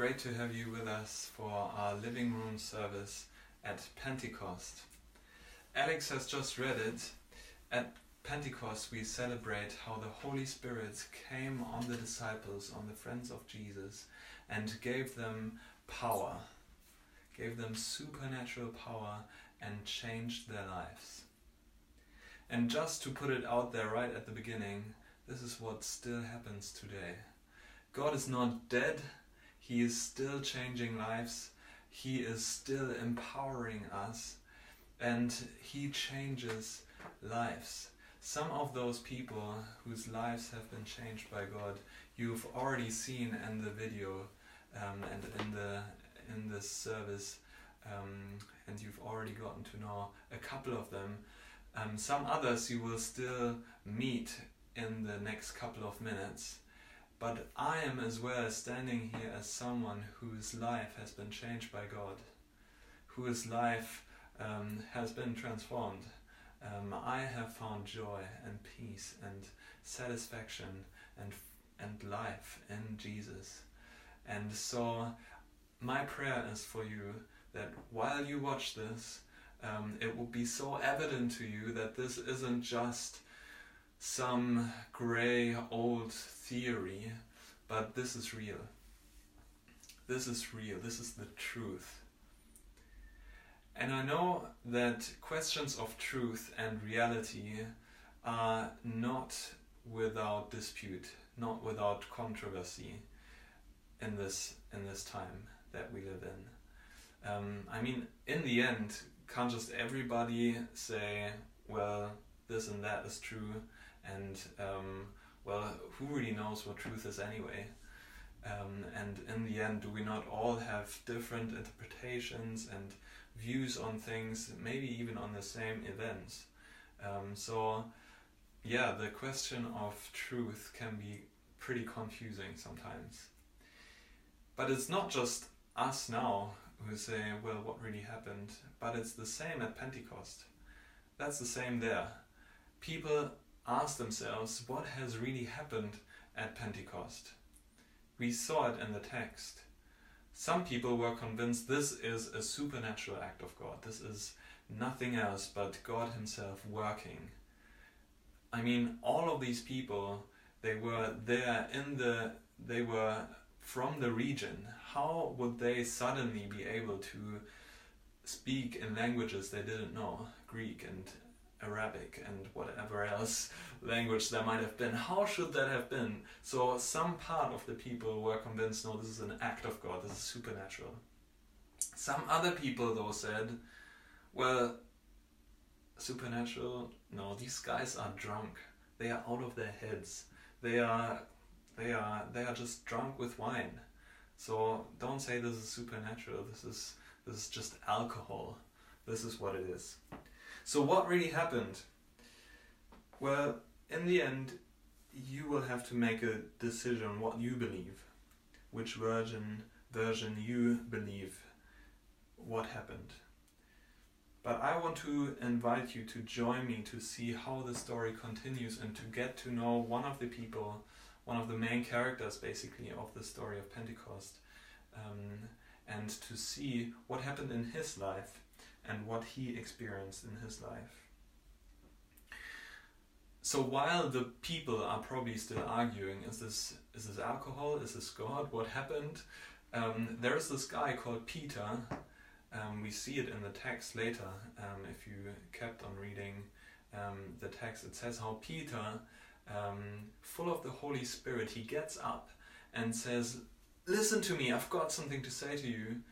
great to have you with us for our living room service at Pentecost. Alex has just read it. At Pentecost, we celebrate how the Holy Spirit came on the disciples, on the friends of Jesus, and gave them power, gave them supernatural power, and changed their lives. And just to put it out there right at the beginning, this is what still happens today. God is not dead, He is still changing lives, He is still empowering us, and He changes lives. Some of those people whose lives have been changed by God, you've already seen in the video um, and in the in this service, um, and you've already gotten to know a couple of them. Um, some others you will still meet in the next couple of minutes. But I am as well standing here as someone whose life has been changed by God, whose life um, has been transformed. Um, I have found joy and peace and satisfaction and and life in Jesus. And so, my prayer is for you that while you watch this, um, it will be so evident to you that this isn't just some grey old theory, but this is real. This is real. This is the truth. And I know that questions of truth and reality are not without dispute, not without controversy in this in this time that we live in. Um, I mean, in the end, can't just everybody say, well, this and that is true, and um, well, who really knows what truth is anyway? Um, and in the end, do we not all have different interpretations and views on things, maybe even on the same events? Um, so, yeah, the question of truth can be pretty confusing sometimes. But it's not just us now who say, well, what really happened? But it's the same at Pentecost. That's the same there. People ask themselves, what has really happened at Pentecost? We saw it in the text. Some people were convinced this is a supernatural act of God. This is nothing else but God Himself working. I mean, all of these people, they were there in the, they were from the region. How would they suddenly be able to speak in languages they didn't know? Greek and Arabic and whatever else language there might have been. How should that have been? So some part of the people were convinced, no, this is an act of God, this is supernatural. Some other people though said, well, supernatural, no, these guys are drunk. They are out of their heads. They are they are they are just drunk with wine. So don't say this is supernatural. This is this is just alcohol. This is what it is. So what really happened? Well, in the end, you will have to make a decision what you believe, which version version you believe what happened. But I want to invite you to join me to see how the story continues and to get to know one of the people, one of the main characters basically of the story of Pentecost, um, and to see what happened in his life and what he experienced in his life. So while the people are probably still arguing, is this is this alcohol? Is this God? What happened? Um, there is this guy called Peter. Um, we see it in the text later. Um, if you kept on reading um, the text, it says how Peter, um, full of the Holy Spirit, he gets up and says, "Listen to me. I've got something to say to you.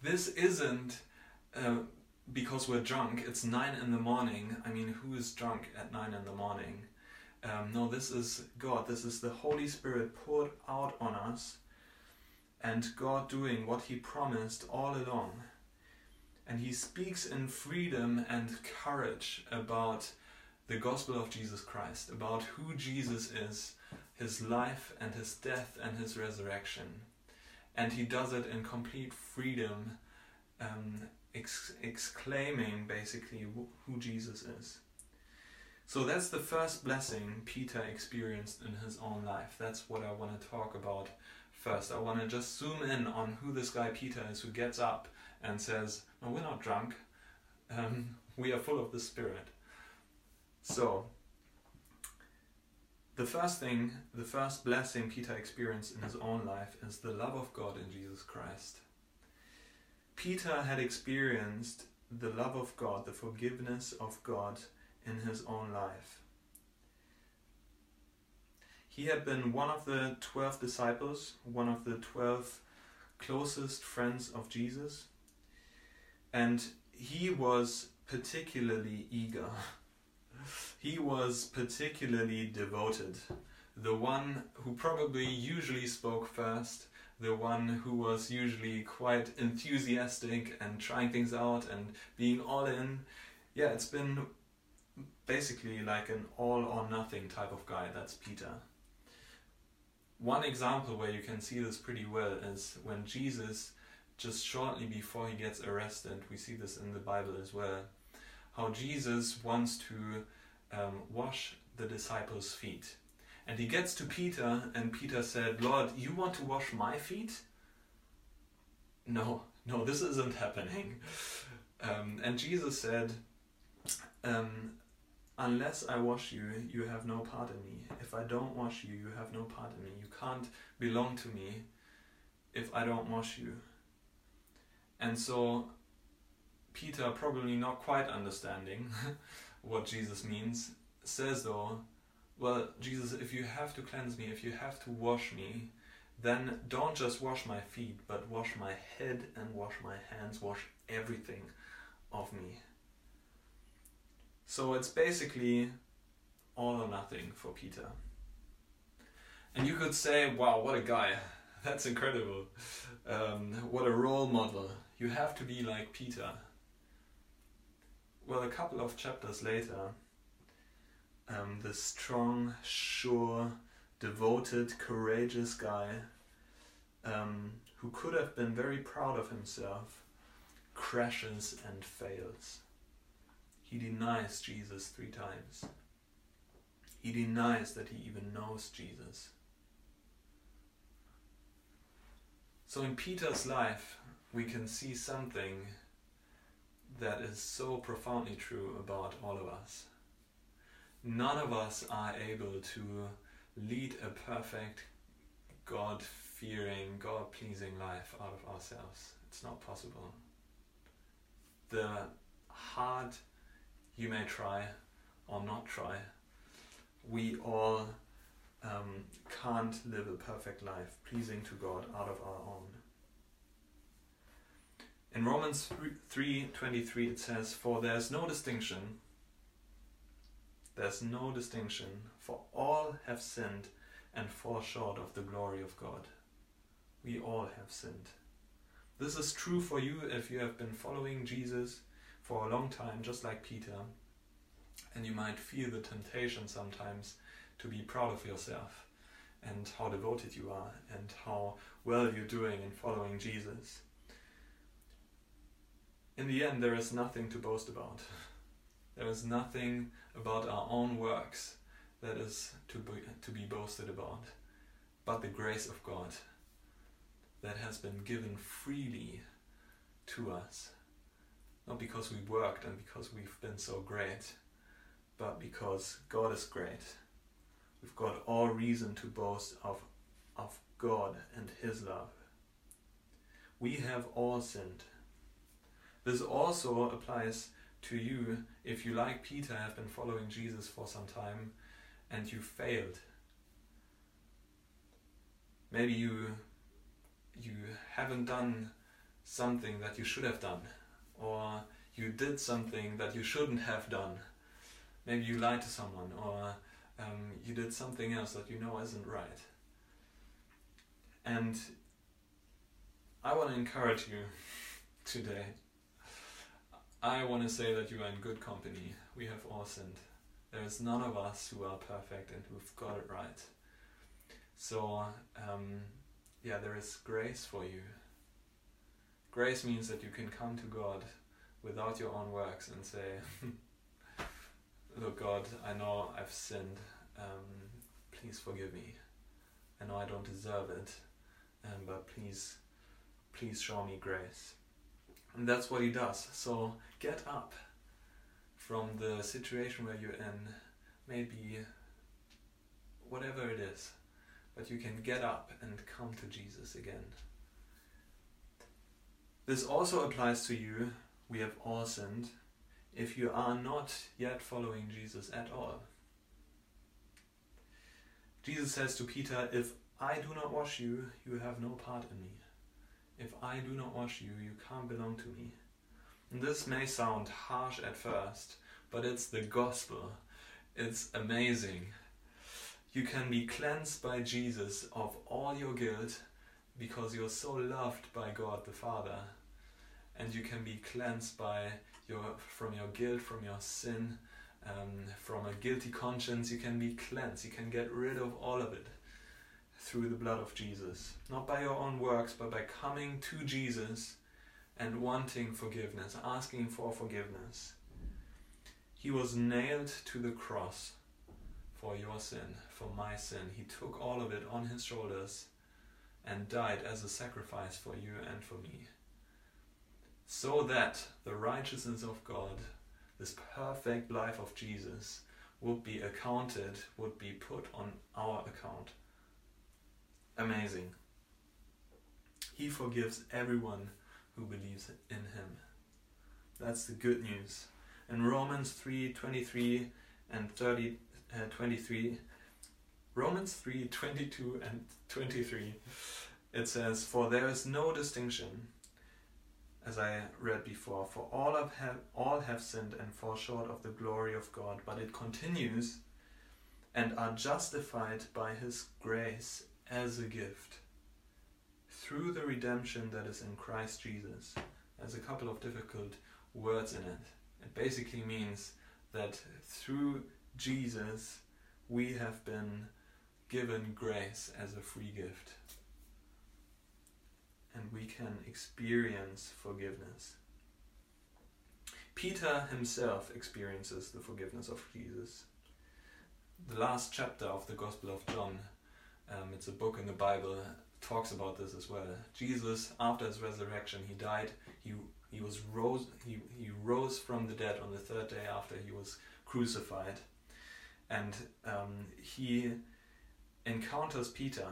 This isn't." Uh, because we're drunk, it's nine in the morning. I mean, who is drunk at nine in the morning? Um, no, this is God. This is the Holy Spirit poured out on us, and God doing what He promised all along. And He speaks in freedom and courage about the gospel of Jesus Christ, about who Jesus is, His life and His death and His resurrection. And He does it in complete freedom um, ex- exclaiming basically who Jesus is. So that's the first blessing Peter experienced in his own life. That's what I want to talk about first. I want to just zoom in on who this guy Peter is who gets up and says, No, we're not drunk. Um, we are full of the Spirit. So, the first thing, the first blessing Peter experienced in his own life is the love of God in Jesus Christ. Peter had experienced the love of God, the forgiveness of God in his own life. He had been one of the 12 disciples, one of the 12 closest friends of Jesus, and he was particularly eager. he was particularly devoted. The one who probably usually spoke first, the one who was usually quite enthusiastic and trying things out and being all in. Yeah, it's been basically like an all or nothing type of guy. That's Peter. One example where you can see this pretty well is when Jesus, just shortly before he gets arrested, we see this in the Bible as well, how Jesus wants to um, wash the disciples' feet. And he gets to Peter, and Peter said, Lord, you want to wash my feet? No, no, this isn't happening. Um, and Jesus said, um, Unless I wash you, you have no part in me. If I don't wash you, you have no part in me. You can't belong to me if I don't wash you. And so, Peter, probably not quite understanding what Jesus means, says though, Well, Jesus, if you have to cleanse me, if you have to wash me, then don't just wash my feet, but wash my head and wash my hands, wash everything of me. So it's basically all or nothing for Peter. And you could say, wow, what a guy. That's incredible. Um, what a role model. You have to be like Peter. Well, a couple of chapters later, um, the strong, sure, devoted, courageous guy um, who could have been very proud of himself crashes and fails. He denies Jesus three times. He denies that he even knows Jesus. So in Peter's life, we can see something that is so profoundly true about all of us. None of us are able to lead a perfect, God fearing, God pleasing life out of ourselves. It's not possible. The hard you may try or not try. We all um, can't live a perfect life pleasing to God out of our own. In Romans 3:23 it says for there's no distinction there's no distinction for all have sinned and fall short of the glory of God. We all have sinned. This is true for you if you have been following Jesus for a long time, just like Peter, and you might feel the temptation sometimes to be proud of yourself and how devoted you are and how well you're doing in following Jesus. In the end, there is nothing to boast about. There is nothing about our own works that is to be, to be boasted about, but the grace of God that has been given freely to us not because we worked and because we've been so great, but because God is great. We've got all reason to boast of, of God and His love. We have all sinned. This also applies to you if you, like Peter, have been following Jesus for some time and you failed. Maybe you you haven't done something that you should have done or you did something that you shouldn't have done. Maybe you lied to someone, or um, you did something else that you know isn't right. And I want to encourage you today. I want to say that you are in good company. We have all sinned. There is none of us who are perfect and who've got it right. So, um, yeah, there is grace for you Grace means that you can come to God without your own works and say, Look, God, I know I've sinned. Um, please forgive me. I know I don't deserve it. um, but please, please show me grace. And that's what he does. So get up from the situation where you're in, maybe whatever it is, but you can get up and come to Jesus again. This also applies to you. We have all sinned. If you are not yet following Jesus at all, Jesus says to Peter, If I do not wash you, you have no part in me. If I do not wash you, you can't belong to me. And this may sound harsh at first, but it's the gospel. It's amazing. You can be cleansed by Jesus of all your guilt because you're so loved by God the Father. And you can be cleansed by your from your guilt, from your sin, um, from a guilty conscience. You can be cleansed. You can get rid of all of it through the blood of Jesus. Not by your own works, but by coming to Jesus and wanting forgiveness, asking for forgiveness. He was nailed to the cross for your sin, for my sin. He took all of it on his shoulders and died as a sacrifice for you and for me. So that the righteousness of God, this perfect life of Jesus, would be accounted, would be put on our account. Amazing. He forgives everyone who believes in him. That's the good news. In Romans 3 23 and 30, uh, 23, Romans 3 22 and 23, it says, For there is no distinction, as I read before, for all have, all have sinned and fall short of the glory of God. But it continues, and are justified by his grace as a gift through the redemption that is in Christ Jesus. There's a couple of difficult words in it. It basically means that through Jesus we have been given grace as a free gift. And we can experience forgiveness. Peter himself experiences the forgiveness of Jesus. The last chapter of the Gospel of John um, it's a book in the Bible talks about this as well. Jesus, after his resurrection, he died. He he was rose. He he rose from the dead on the third day after he was crucified, and um, he encounters Peter.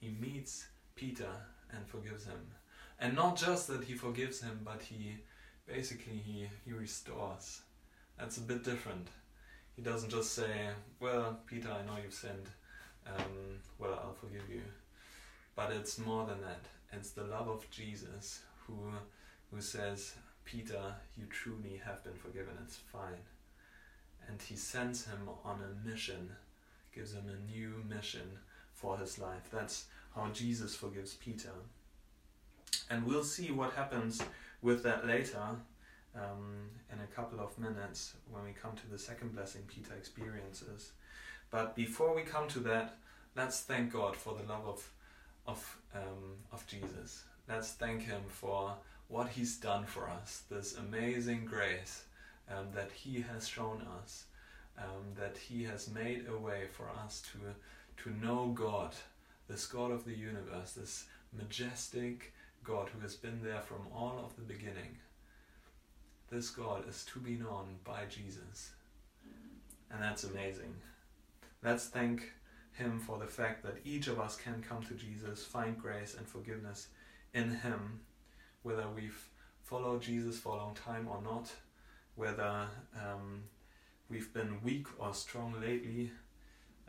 He meets Peter and forgives him, and not just that he forgives him, but he basically he he restores. That's a bit different. He doesn't just say, "Well, Peter, I know you've sinned." Um, well, I'll forgive you. But it's more than that. It's the love of Jesus who, who says, Peter, you truly have been forgiven. It's fine. And he sends him on a mission, gives him a new mission for his life. That's how Jesus forgives Peter. And we'll see what happens with that later um, in a couple of minutes when we come to the second blessing Peter experiences. But before we come to that, let's thank God for the love of of um, of Jesus. Let's thank Him for what He's done for us, this amazing grace um, that He has shown us, um, that He has made a way for us to to know God, this God of the universe, this majestic God who has been there from all of the beginning. This God is to be known by Jesus. And that's amazing. Let's thank Him for the fact that each of us can come to Jesus, find grace and forgiveness in Him, whether we've followed Jesus for a long time or not, whether um, we've been weak or strong lately.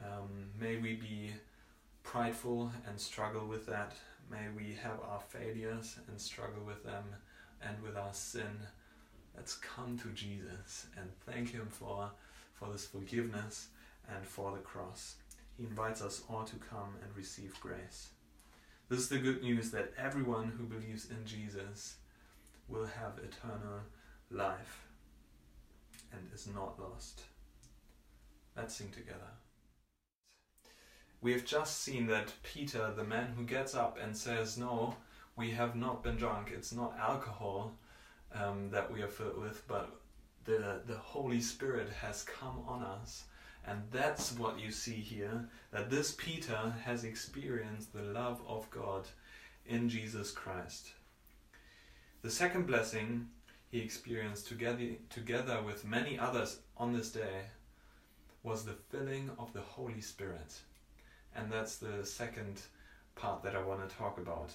Um, may we be prideful and struggle with that. May we have our failures and struggle with them and with our sin. Let's come to Jesus and thank Him for, for this forgiveness and for the cross. He invites us all to come and receive grace. This is the good news that everyone who believes in Jesus will have eternal life and is not lost. Let's sing together. We have just seen that Peter, the man who gets up and says, No, we have not been drunk, it's not alcohol um, that we are filled with, but the, the Holy Spirit has come on us And that's what you see here that this Peter has experienced the love of God in Jesus Christ. The second blessing he experienced together, together with many others on this day was the filling of the Holy Spirit. And that's the second part that I want to talk about.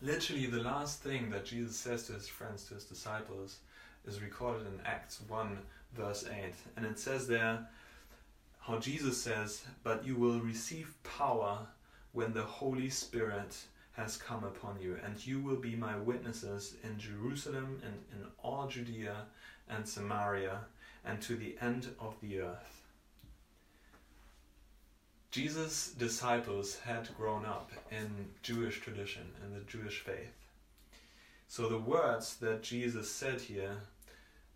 Literally, the last thing that Jesus says to his friends, to his disciples, is recorded in Acts 1, verse 8. And it says there how Jesus says, But you will receive power when the Holy Spirit has come upon you, and you will be my witnesses in Jerusalem and in all Judea and Samaria and to the end of the earth. Jesus' disciples had grown up in Jewish tradition, in the Jewish faith. So the words that Jesus said here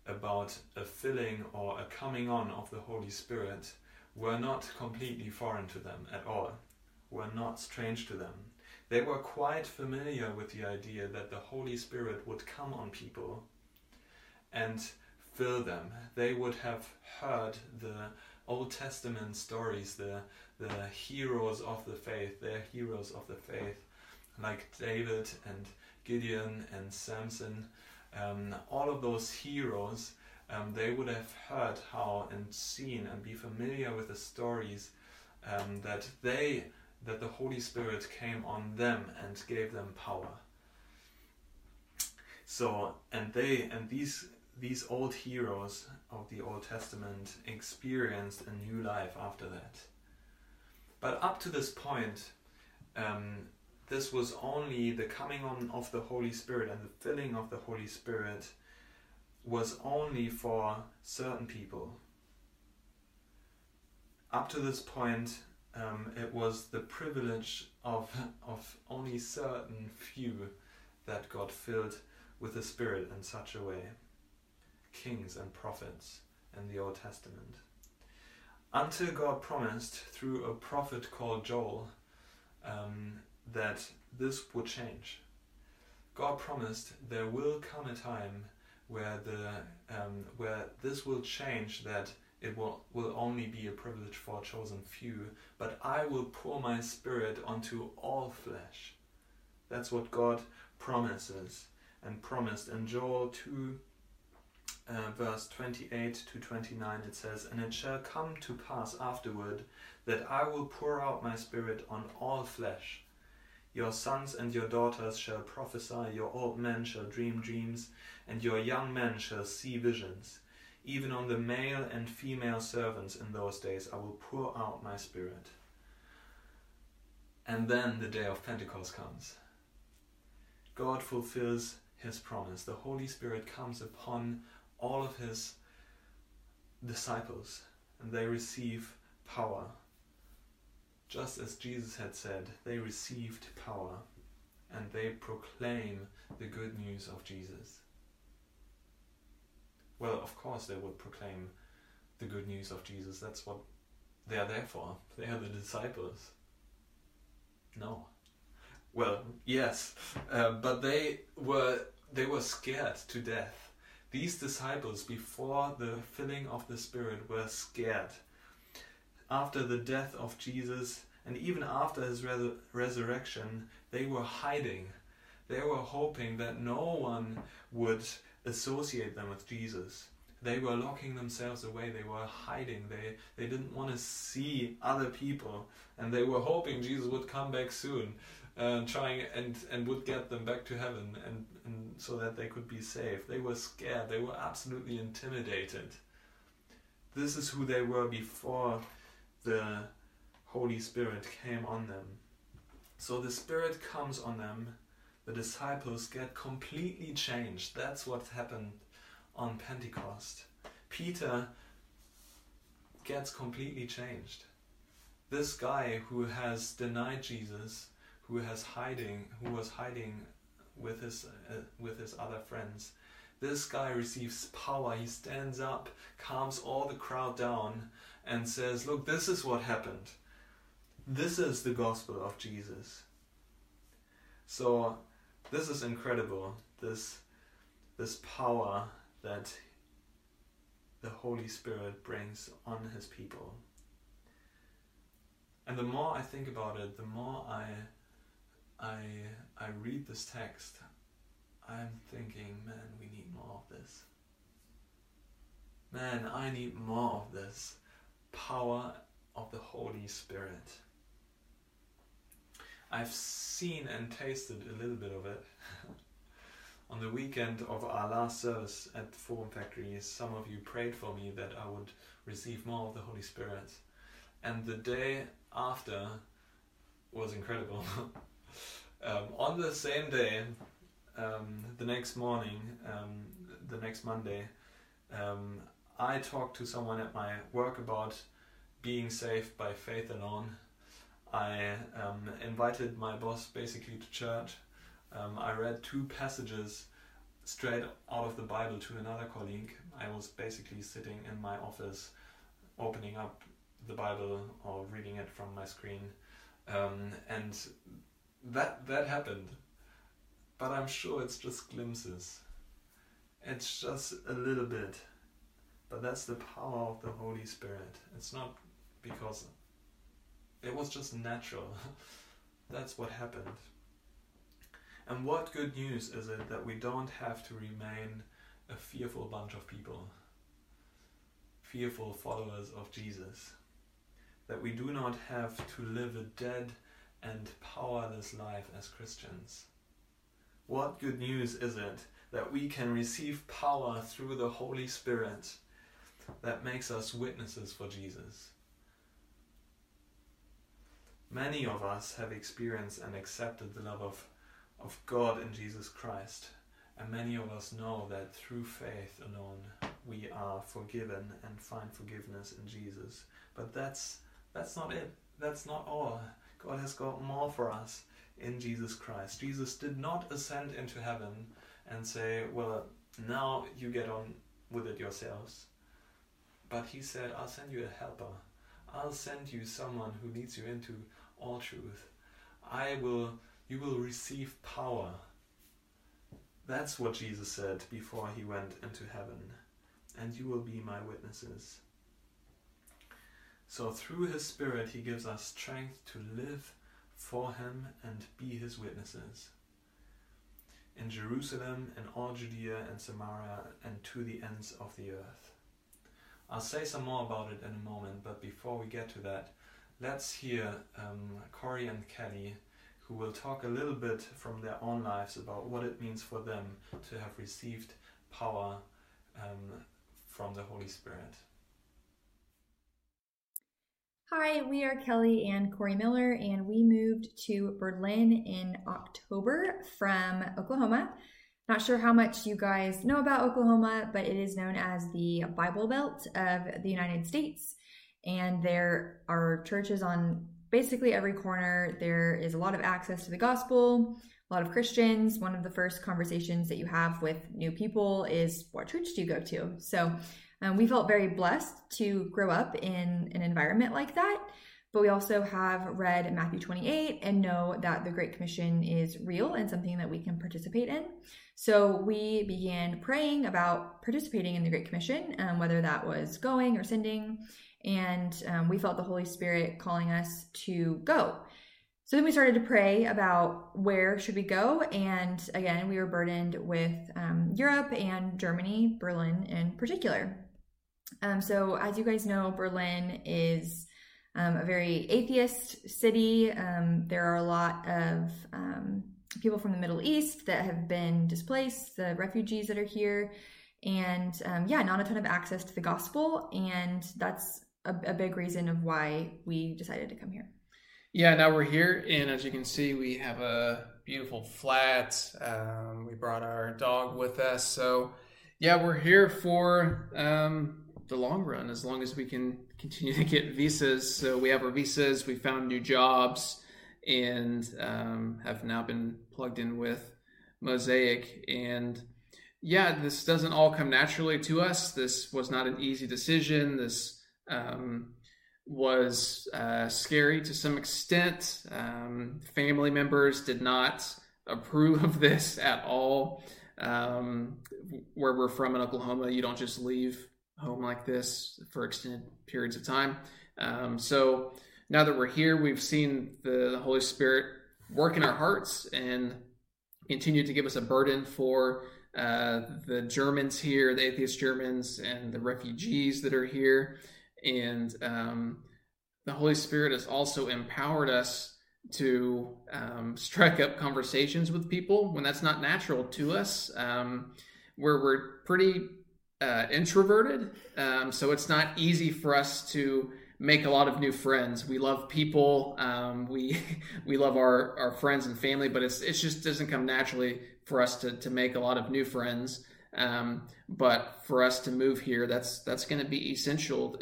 about a filling or a coming on of the Holy Spirit were not completely foreign to them at all, were not strange to them. They were quite familiar with the idea that the Holy Spirit would come on people and fill them. They would have heard the Old Testament stories, the, the heroes of the faith, they're heroes of the faith, like David and Gideon and Samson. Um, all of those heroes, um, they would have heard how and seen and be familiar with the stories um, that they that the Holy Spirit came on them and gave them power. So and they and these these old heroes of the Old Testament experienced a new life after that. But up to this point, um, this was only the coming on of the Holy Spirit and the filling of the Holy Spirit was only for certain people. Up to this point, um, it was the privilege of, of only certain few that got filled with the Spirit in such a way kings and prophets in the Old Testament. Until God promised through a prophet called Joel um, that this would change. God promised there will come a time where the um, where this will change that it will, will only be a privilege for a chosen few, but I will pour my spirit onto all flesh. That's what God promises and promised in Joel 2 uh, verse 28 to 29 it says, And it shall come to pass afterward that I will pour out my spirit on all flesh. Your sons and your daughters shall prophesy, your old men shall dream dreams, and your young men shall see visions. Even on the male and female servants in those days I will pour out my spirit. And then the day of Pentecost comes. God fulfills his promise. The Holy Spirit comes upon all of his disciples and they receive power. Just as Jesus had said, they received power and they proclaim the good news of Jesus. Well, of course, they would proclaim the good news of Jesus. That's what they are there for. They are the disciples. No. Well, yes, uh, but they were they were scared to death these disciples, before the filling of the Spirit, were scared. After the death of Jesus, and even after his res- resurrection, they were hiding. They were hoping that no one would associate them with Jesus. They were locking themselves away. They were hiding. They, they didn't want to see other people. And they were hoping Jesus would come back soon uh, trying and and would get them back to heaven and, and so that they could be saved. They were scared. They were absolutely intimidated. This is who they were before the Holy Spirit came on them. So the Spirit comes on them. The disciples get completely changed. That's what happened on Pentecost. Peter gets completely changed. This guy who has denied Jesus who has hiding, who was hiding with his uh, with his other friends. This guy receives power. He stands up, calms all the crowd down, and says, "Look, this is what happened. This is the gospel of Jesus." So, this is incredible. This this power that the Holy Spirit brings on his people. And the more I think about it, the more I I I read this text, I'm thinking, man, we need more of this. Man, I need more of this power of the Holy Spirit. I've seen and tasted a little bit of it. On the weekend of our last service at the Forum Factory, some of you prayed for me that I would receive more of the Holy Spirit. And the day after was incredible. um, on the same day, um, the next morning, um, the next Monday, um, I talked to someone at my work about being saved by faith alone. I um, invited my boss basically to church. Um, I read two passages straight out of the Bible to another colleague. I was basically sitting in my office, opening up the Bible or reading it from my screen, um, and that that happened. But I'm sure it's just glimpses. It's just a little bit. But that's the power of the Holy Spirit. It's not because it was just natural. that's what happened. And what good news is it that we don't have to remain a fearful bunch of people, fearful followers of Jesus? That we do not have to live a dead and powerless life as Christians. What good news is it that we can receive power through the Holy Spirit that makes us witnesses for Jesus? Many of us have experienced and accepted the love of, of God in Jesus Christ, and many of us know that through faith alone we are forgiven and find forgiveness in Jesus. But that's that's not it. That's not all. God has got more for us in Jesus Christ. Jesus did not ascend into heaven and say, Well, now you get on with it yourselves. But he said, I'll send you a helper. I'll send you someone who leads you into all truth. I will you will receive power. That's what Jesus said before he went into heaven. And you will be my witnesses. So through his spirit he gives us strength to live for him and be his witnesses. In Jerusalem and all Judea and Samaria and to the ends of the earth. I'll say some more about it in a moment, but before we get to that, let's hear um, Corey and Kelly, who will talk a little bit from their own lives about what it means for them to have received power um, from the Holy Spirit. Hi, we are Kelly and Corey Miller, and we moved to Berlin in October from Oklahoma. Not sure how much you guys know about Oklahoma, but it is known as the Bible Belt of the United States. And there are churches on basically every corner. There is a lot of access to the gospel, a lot of Christians. One of the first conversations that you have with new people is, What church do you go to? So um, we felt very blessed to grow up in an environment like that. But we also have read Matthew 28 and know that the Great Commission is real and something that we can participate in. So we began praying about participating in the Great Commission, um, whether that was going or sending. And um, we felt the Holy Spirit calling us to go. So then we started to pray about where should we go, and again we were burdened with um, Europe and Germany, Berlin in particular. Um, so, as you guys know, Berlin is um, a very atheist city. Um, there are a lot of people from the Middle East that have been displaced, the refugees that are here, and um, yeah, not a ton of access to the gospel. And that's a, a big reason of why we decided to come here. Yeah, now we're here, and as you can see, we have a beautiful flat. Um, we brought our dog with us, so yeah, we're here for um, the long run as long as we can continue to get visas. So we have our visas, we found new jobs, and um, have now been plugged in with Mosaic. And yeah, this doesn't all come naturally to us. This was not an easy decision. This um, was uh, scary to some extent. Um, family members did not approve of this at all. Um, where we're from in Oklahoma, you don't just leave home like this for extended periods of time. Um, so now that we're here, we've seen the, Holy Spirit work in our hearts and continue to give us a burden for uh, the Germans here, the atheist Germans, and the refugees that are here. And um, the Holy Spirit has also empowered us to um, strike up conversations with people when that's not natural to us. Um, where we're pretty uh, introverted, um, so it's not easy for us to make a lot of new friends. We love people. Um, we we love our, our friends and family, but it's it just doesn't come naturally for us to, to make a lot of new friends. Um, but for us to move here, that's that's going to be essential.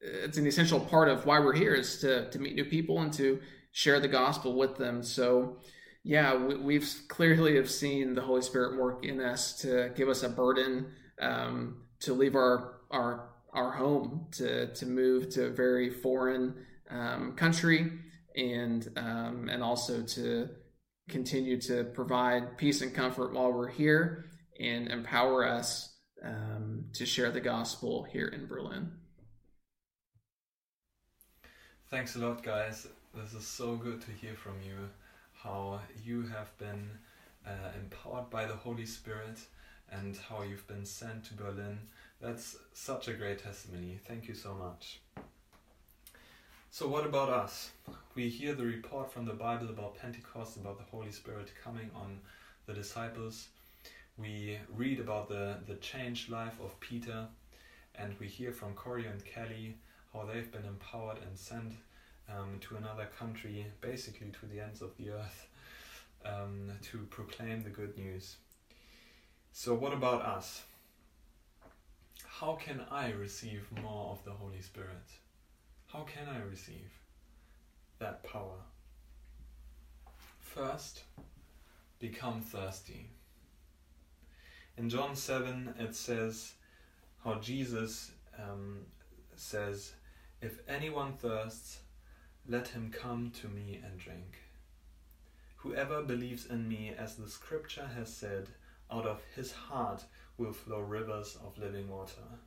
it's an essential part of why we're here is to to meet new people and to share the gospel with them. So yeah, we, have clearly have seen the Holy Spirit work in us to give us a burden um, to leave our our our home to to move to a very foreign um, country and um, and also to continue to provide peace and comfort while we're here and empower us um, to share the gospel here in Berlin. Thanks a lot, guys. This is so good to hear from you how you have been uh, empowered by the Holy Spirit and how you've been sent to Berlin. That's such a great testimony. Thank you so much. So, what about us? We hear the report from the Bible about Pentecost, about the Holy Spirit coming on the disciples. We read about the, the changed life of Peter, and we hear from Corey and Kelly how they've been empowered and sent um, to another country, basically to the ends of the earth, um, to proclaim the good news. So, what about us? How can I receive more of the Holy Spirit? How can I receive that power? First, become thirsty. In John 7, it says how Jesus um, says, If anyone thirsts, let him come to me and drink. Whoever believes in me, as the scripture has said, out of his heart will flow rivers of living water.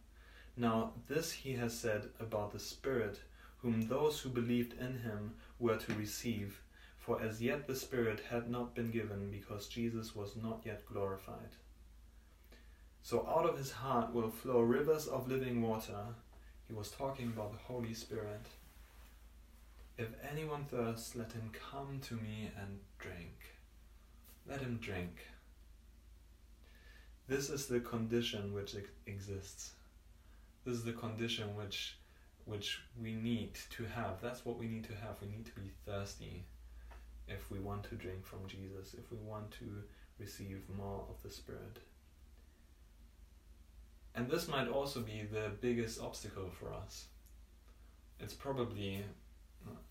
Now, this he has said about the Spirit, whom those who believed in him were to receive, for as yet the Spirit had not been given, because Jesus was not yet glorified. So out of his heart will flow rivers of living water. He was talking about the Holy Spirit. If anyone thirsts, let him come to me and drink. Let him drink. This is the condition which exists. This is the condition which which we need to have. That's what we need to have. We need to be thirsty if we want to drink from Jesus, if we want to receive more of the Spirit. And this might also be the biggest obstacle for us. It's probably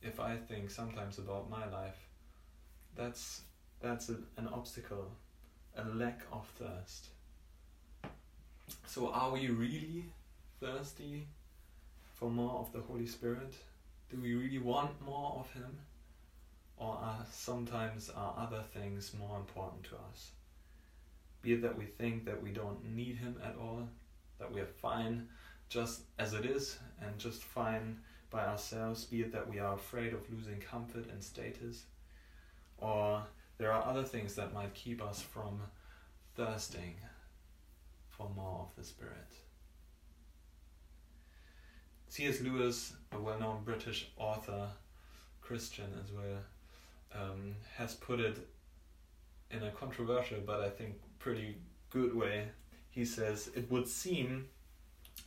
if I think sometimes about my life, that's that's a, an obstacle, a lack of thirst. So are we really thirsty for more of the Holy Spirit? Do we really want more of Him? Or are sometimes are other things more important to us? Be it that we think that we don't need Him at all, that we are fine just as it is, and just fine by ourselves, be it that we are afraid of losing comfort and status, or there are other things that might keep us from thirsting for more of the Spirit. C.S. Lewis, a well known British author, Christian as well, um, has put it in a controversial but I think pretty good way. He says, It would seem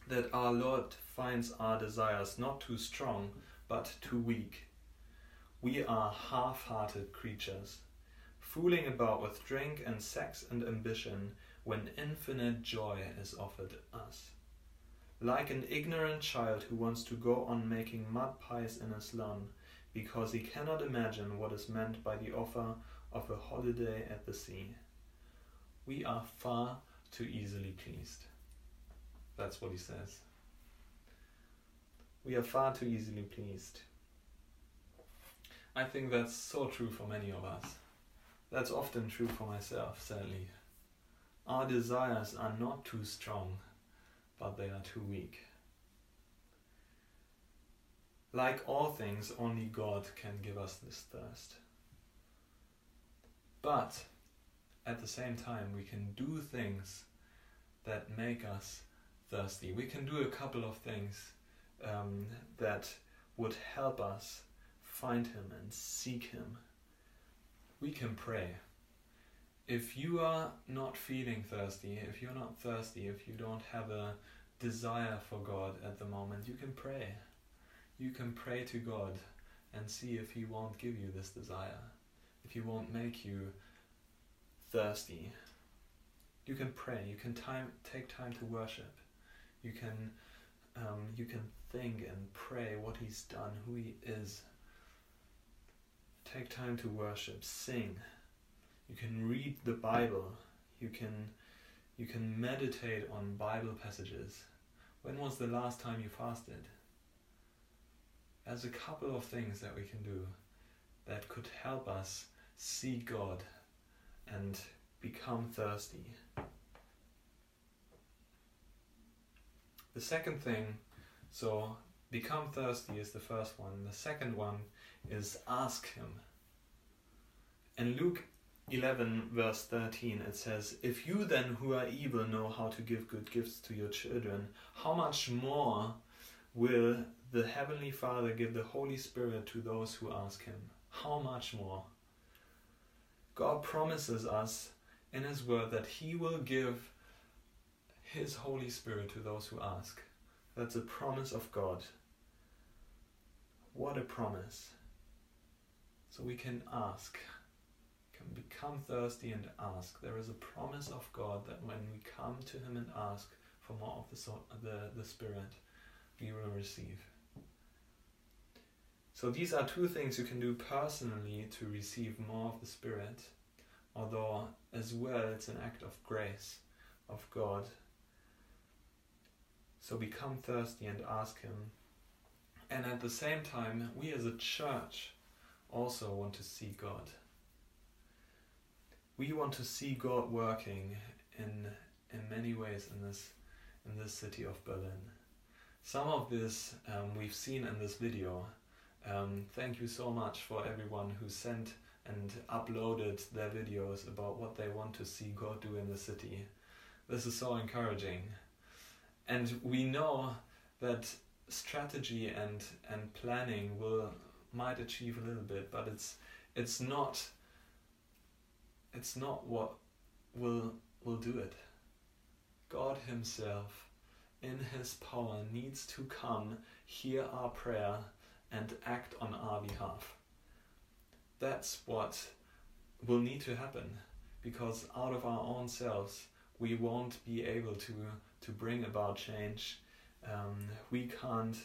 that our Lord finds our desires not too strong, but too weak. We are half hearted creatures, fooling about with drink and sex and ambition when infinite joy is offered us. Like an ignorant child who wants to go on making mud pies in his lawn because he cannot imagine what is meant by the offer of a holiday at the sea. We are far too easily pleased. That's what he says. We are far too easily pleased. I think that's so true for many of us. That's often true for myself, sadly. Our desires are not too strong, but they are too weak. Like all things, only God can give us this thirst. But at the same time, we can do things that make us thirsty. We can do a couple of things um, that would help us find Him and seek Him. We can pray. If you are not feeling thirsty, if you're not thirsty, if you don't have a desire for God at the moment, you can pray. You can pray to God and see if He won't give you this desire, if He won't make you thirsty. You can pray. You can time take time to worship. You can um, you can think and pray what He's done, who He is. Take time to worship, sing. You can read the Bible. You can you can meditate on Bible passages. When was the last time you fasted? There's a couple of things that we can do that could help us see God and become thirsty. The second thing, so become thirsty is the first one. The second one is ask Him. In Luke 11, verse 13, it says, If you then who are evil know how to give good gifts to your children, how much more will the Heavenly Father give the Holy Spirit to those who ask Him? How much more? God promises us in His Word that He will give His Holy Spirit to those who ask. That's a promise of God. What a promise. So we can ask, become thirsty and ask. There is a promise of God that when we come to Him and ask for more of the, the, the Spirit, we will receive. So these are two things you can do personally to receive more of the Spirit, although as well it's an act of grace of God. So become thirsty and ask Him. And at the same time, we as a church also want to see God. We want to see God working in in many ways in this in this city of Berlin. Some of this um, we've seen in this video. Um, thank you so much for everyone who sent and uploaded their videos about what they want to see God do in the city. This is so encouraging. And we know that strategy and, and planning will might achieve a little bit, but it's it's not it's not what will will do it. God himself in his power needs to come, hear our prayer and act on our behalf. That's what will need to happen because out of our own selves we won't be able to to bring about change. Um, we can't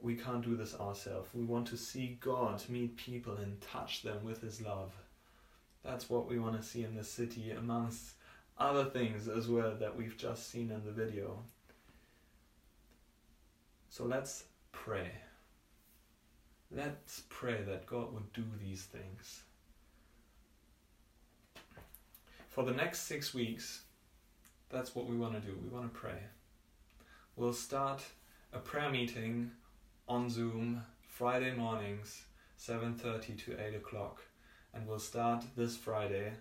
we can't do this ourselves. We want to see God meet people and touch them with His love. That's what we want to see in the city, amongst other things as well that we've just seen in the video. So let's pray. Let's pray that God would do these things. For the next six weeks, that's what we want to do. We want to pray. We'll start a prayer meeting on Zoom Friday mornings, 7:30 to 8 o'clock, and we'll start this Friday,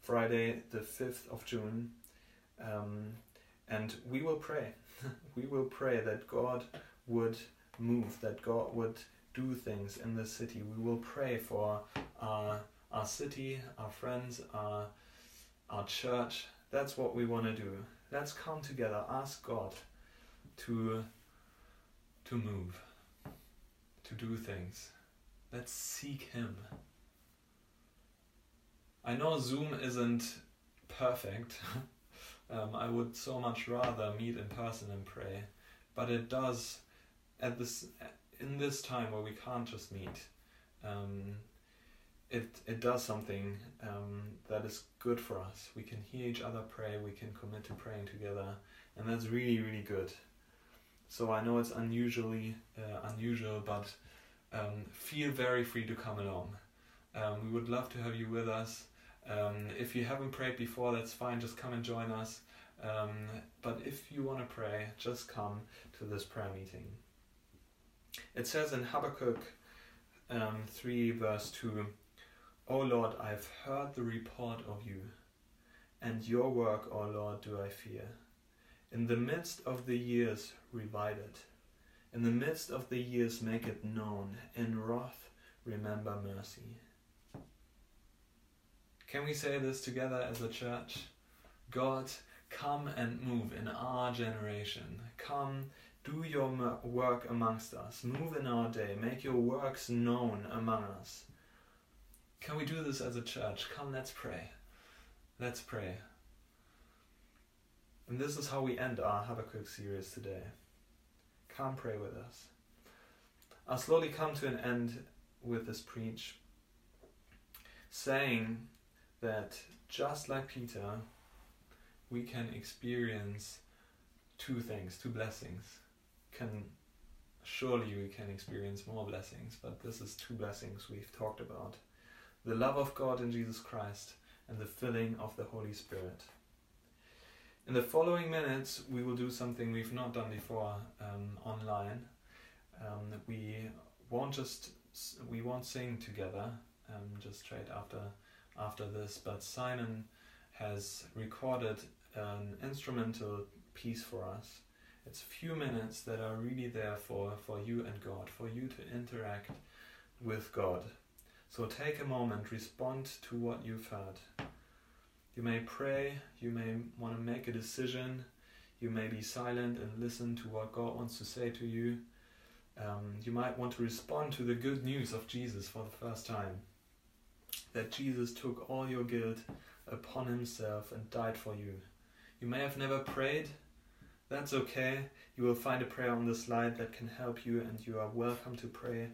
Friday the 5th of June, um, and we will pray. we will pray that God would move, that God would do things in the city. We will pray for our our city, our friends, our our church. That's what we want to do. Let's come together, ask God to to move, to do things. Let's seek Him. I know Zoom isn't perfect. um, I would so much rather meet in person and pray, but it does at this in this time where we can't just meet. Um, it it does something um, that is good for us. We can hear each other pray. We can commit to praying together, and that's really really good. So I know it's unusually uh, unusual, but um, feel very free to come along. Um, we would love to have you with us. Um, if you haven't prayed before, that's fine. Just come and join us. Um, but if you want to pray, just come to this prayer meeting. It says in Habakkuk um, 3, verse 2 O Lord, I've heard the report of you, and your work, O Lord, do I fear. In the midst of the years, revive it. In the midst of the years, make it known. In wrath, remember mercy. Can we say this together as a church? God, come and move in our generation. Come, do your work amongst us. Move in our day. Make your works known among us. Can we do this as a church? Come, let's pray. Let's pray. And this is how we end our Habakkuk series today. Come pray with us. I'll slowly come to an end with this preach, saying that just like Peter, we can experience two things, two blessings. Can surely we can experience more blessings, but this is two blessings we've talked about. The love of God in Jesus Christ and the filling of the Holy Spirit. In the following minutes, we will do something we've not done before um, online. Um, we won't just we won't sing together um, just straight after after this, but Simon has recorded an instrumental piece for us. It's a few minutes that are really there for, for you and God, for you to interact with God. So take a moment, respond to what you've heard. You may pray, you may want to make a decision, you may be silent and listen to what God wants to say to you. Um, you might want to respond to the good news of Jesus for the first time that Jesus took all your guilt upon himself and died for you. You may have never prayed, that's okay. You will find a prayer on the slide that can help you, and you are welcome to pray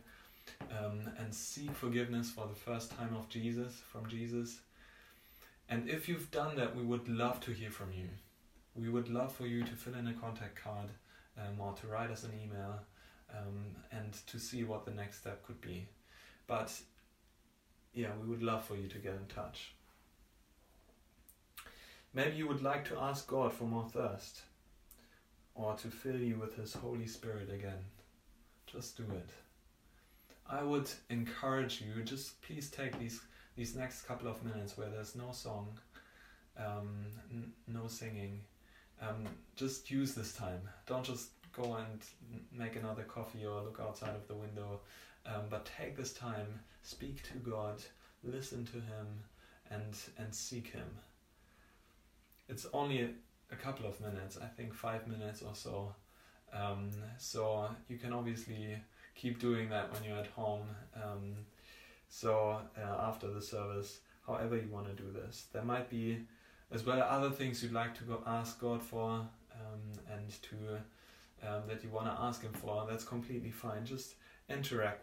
um, and seek forgiveness for the first time of Jesus, from Jesus. And if you've done that, we would love to hear from you. We would love for you to fill in a contact card um, or to write us an email um, and to see what the next step could be. But yeah, we would love for you to get in touch. Maybe you would like to ask God for more thirst or to fill you with His Holy Spirit again. Just do it. I would encourage you, just please take these these next couple of minutes where there's no song, um, n- no singing. Um, just use this time. Don't just go and make another coffee or look outside of the window, um, but take this time, speak to God, listen to Him, and and seek Him. It's only a, a couple of minutes, I think five minutes or so. Um, so you can obviously keep doing that when you're at home. Um, so uh, after the service, however you want to do this, there might be as well other things you'd like to go ask God for um, and to um, that you want to ask Him for. That's completely fine. Just interact with